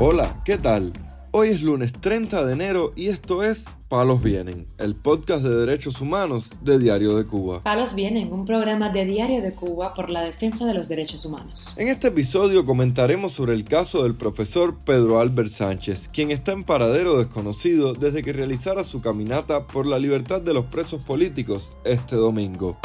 Hola, ¿qué tal? Hoy es lunes 30 de enero y esto es Palos Vienen, el podcast de derechos humanos de Diario de Cuba. Palos Vienen, un programa de Diario de Cuba por la defensa de los derechos humanos. En este episodio comentaremos sobre el caso del profesor Pedro Albert Sánchez, quien está en paradero desconocido desde que realizara su caminata por la libertad de los presos políticos este domingo.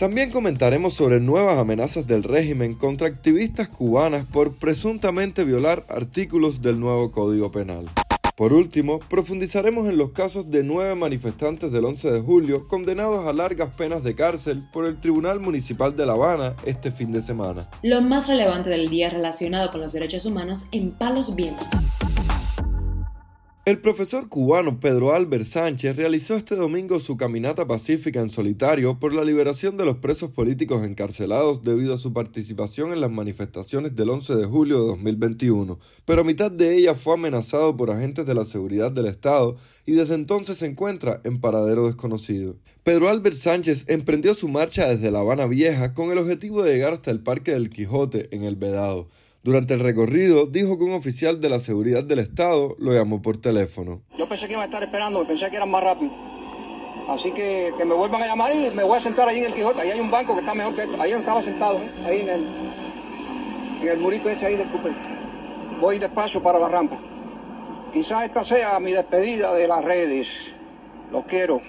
También comentaremos sobre nuevas amenazas del régimen contra activistas cubanas por presuntamente violar artículos del nuevo Código Penal. Por último, profundizaremos en los casos de nueve manifestantes del 11 de julio condenados a largas penas de cárcel por el Tribunal Municipal de La Habana este fin de semana. Lo más relevante del día relacionado con los derechos humanos en Palos Vientos. El profesor cubano Pedro Albert Sánchez realizó este domingo su caminata pacífica en solitario por la liberación de los presos políticos encarcelados debido a su participación en las manifestaciones del 11 de julio de 2021, pero a mitad de ella fue amenazado por agentes de la seguridad del Estado y desde entonces se encuentra en paradero desconocido. Pedro Albert Sánchez emprendió su marcha desde La Habana Vieja con el objetivo de llegar hasta el Parque del Quijote en El Vedado. Durante el recorrido, dijo que un oficial de la seguridad del Estado lo llamó por teléfono. Yo pensé que iba a estar esperando, pensé que eran más rápido. Así que me vuelvan a llamar y me voy a sentar ahí en el Quijote. Ahí hay un banco que está mejor que esto. Ahí estaba sentado, ¿eh? ahí en el, murito ese ahí del Cooper. Voy despacio para la rampa. Quizás esta sea mi despedida de las redes. Los quiero.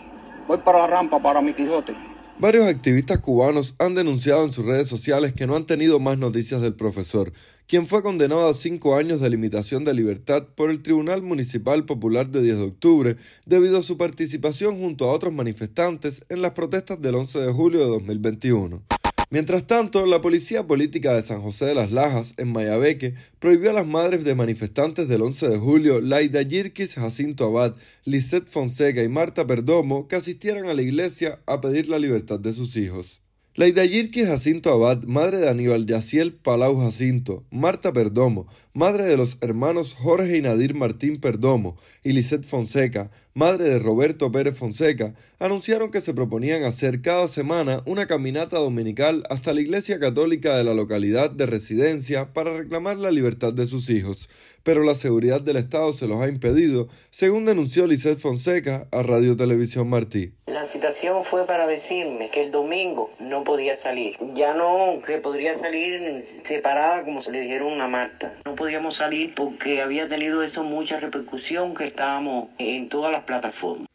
Voy para la rampa, para mi Quijote. Varios activistas cubanos han denunciado en sus redes sociales que no han tenido más noticias del profesor, quien fue condenado a cinco años de limitación de libertad por el Tribunal Municipal Popular de 10 de octubre debido a su participación junto a otros manifestantes en las protestas del 11 de julio de 2021. Mientras tanto, la Policía Política de San José de las Lajas, en Mayabeque, prohibió a las madres de manifestantes del 11 de julio, Laida Yirkis, Jacinto Abad, Lisette Fonseca y Marta Perdomo, que asistieran a la iglesia a pedir la libertad de sus hijos. Laida Yirkis Jacinto Abad, madre de Aníbal Yaciel Palau Jacinto, Marta Perdomo, madre de los hermanos Jorge y Nadir Martín Perdomo, y Lisette Fonseca, madre de Roberto Pérez Fonseca, anunciaron que se proponían hacer cada semana una caminata dominical hasta la iglesia católica de la localidad de residencia para reclamar la libertad de sus hijos, pero la seguridad del Estado se los ha impedido, según denunció Lisette Fonseca a Radio Televisión Martí. La citación fue para decirme que el domingo no podía salir. Ya no, que podría salir separada como se le dijeron a Marta. No podíamos salir porque había tenido eso mucha repercusión que estábamos en todas las plataformas.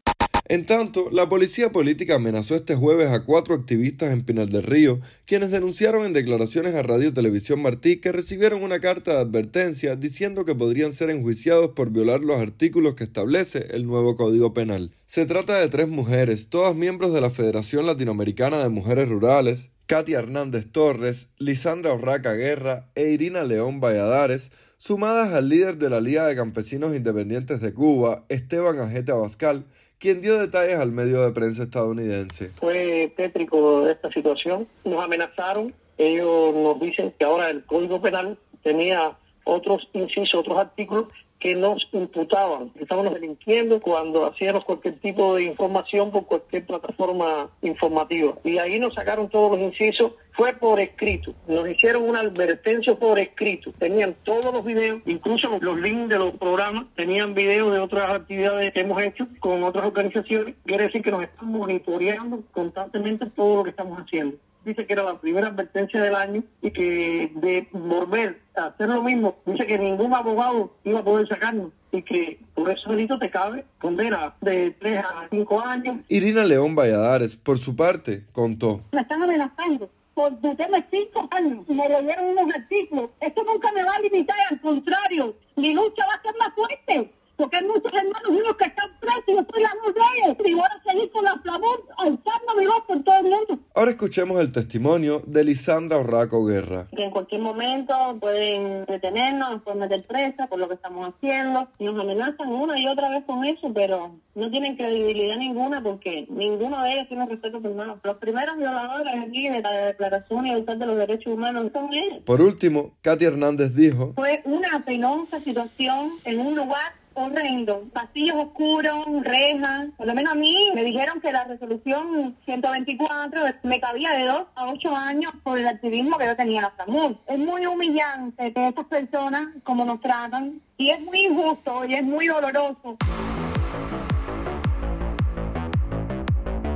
En tanto, la policía política amenazó este jueves a cuatro activistas en Pinal del Río, quienes denunciaron en declaraciones a Radio Televisión Martí que recibieron una carta de advertencia diciendo que podrían ser enjuiciados por violar los artículos que establece el nuevo Código Penal. Se trata de tres mujeres, todas miembros de la Federación Latinoamericana de Mujeres Rurales, Katia Hernández Torres, Lisandra Orraca Guerra e Irina León Valladares, sumadas al líder de la Liga de Campesinos Independientes de Cuba, Esteban Ajete Abascal, quien dio detalles al medio de prensa estadounidense. Fue tétrico esta situación. Nos amenazaron. Ellos nos dicen que ahora el Código Penal tenía otros incisos, otros artículos que nos imputaban, estábamos delinquiendo cuando hacíamos cualquier tipo de información por cualquier plataforma informativa. Y ahí nos sacaron todos los incisos, fue por escrito. Nos hicieron una advertencia por escrito. Tenían todos los videos, incluso los links de los programas, tenían videos de otras actividades que hemos hecho con otras organizaciones. Quiere decir que nos están monitoreando constantemente todo lo que estamos haciendo dice que era la primera advertencia del año y que de volver a hacer lo mismo, dice que ningún abogado iba a poder sacarnos y que por ese delito te cabe condena de 3 a 5 años. Irina León Valladares, por su parte, contó. Me están amenazando por meterme cinco años. Me leyeron unos artículos. Esto nunca me va a limitar, al contrario, mi lucha va a ser más fuerte porque hay muchos hermanos míos que están presos y yo estoy la voz de ellos. Y voy a seguir con la flamor, alzando mi voz por todo el mundo. Ahora escuchemos el testimonio de Lisandra Orraco Guerra. Que en cualquier momento pueden detenernos, nos pueden meter presa por lo que estamos haciendo. Nos amenazan una y otra vez con eso, pero no tienen credibilidad ninguna porque ninguno de ellos tiene respeto por nada. Los primeros violadores aquí de la Declaración Universal de los Derechos Humanos son ellos. Por último, Katy Hernández dijo, Fue una penosa situación en un lugar horrendo. Pasillos oscuros, rejas. Por lo menos a mí me dijeron que la resolución 124 me cabía de 2 a 8 años por el activismo que yo tenía en la FAMUR. Es muy humillante que estas personas, como nos tratan, y es muy injusto y es muy doloroso.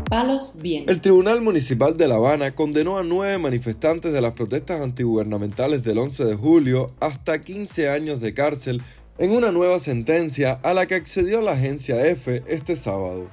Palos bien. El Tribunal Municipal de La Habana condenó a nueve manifestantes de las protestas antigubernamentales del 11 de julio hasta 15 años de cárcel en una nueva sentencia a la que accedió la agencia F este sábado.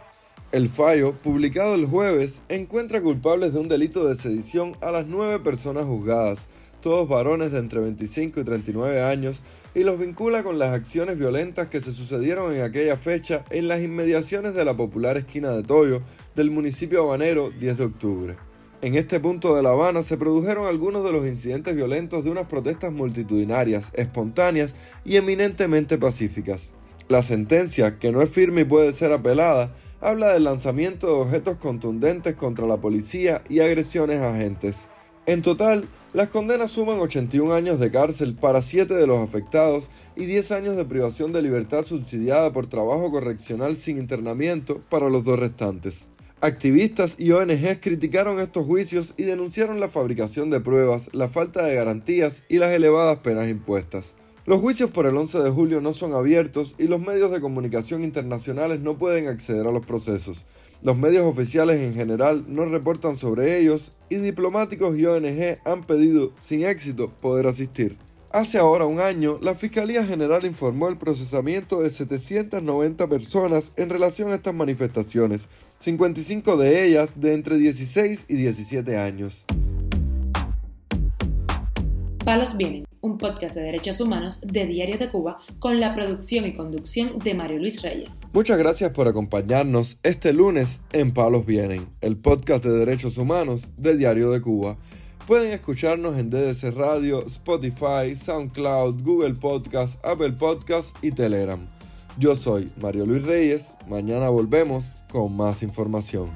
El fallo, publicado el jueves, encuentra culpables de un delito de sedición a las nueve personas juzgadas, todos varones de entre 25 y 39 años, y los vincula con las acciones violentas que se sucedieron en aquella fecha en las inmediaciones de la popular esquina de Toyo del municipio habanero 10 de octubre. En este punto de La Habana se produjeron algunos de los incidentes violentos de unas protestas multitudinarias, espontáneas y eminentemente pacíficas. La sentencia, que no es firme y puede ser apelada, habla del lanzamiento de objetos contundentes contra la policía y agresiones a agentes. En total, las condenas suman 81 años de cárcel para 7 de los afectados y 10 años de privación de libertad subsidiada por trabajo correccional sin internamiento para los dos restantes. Activistas y ONGs criticaron estos juicios y denunciaron la fabricación de pruebas, la falta de garantías y las elevadas penas impuestas. Los juicios por el 11 de julio no son abiertos y los medios de comunicación internacionales no pueden acceder a los procesos. Los medios oficiales en general no reportan sobre ellos y diplomáticos y ONG han pedido, sin éxito, poder asistir. Hace ahora un año, la Fiscalía General informó el procesamiento de 790 personas en relación a estas manifestaciones, 55 de ellas de entre 16 y 17 años. Palos Vienen, un podcast de derechos humanos de Diario de Cuba con la producción y conducción de Mario Luis Reyes. Muchas gracias por acompañarnos este lunes en Palos Vienen, el podcast de derechos humanos de Diario de Cuba. Pueden escucharnos en DDC Radio, Spotify, SoundCloud, Google Podcast, Apple Podcast y Telegram. Yo soy Mario Luis Reyes. Mañana volvemos con más información.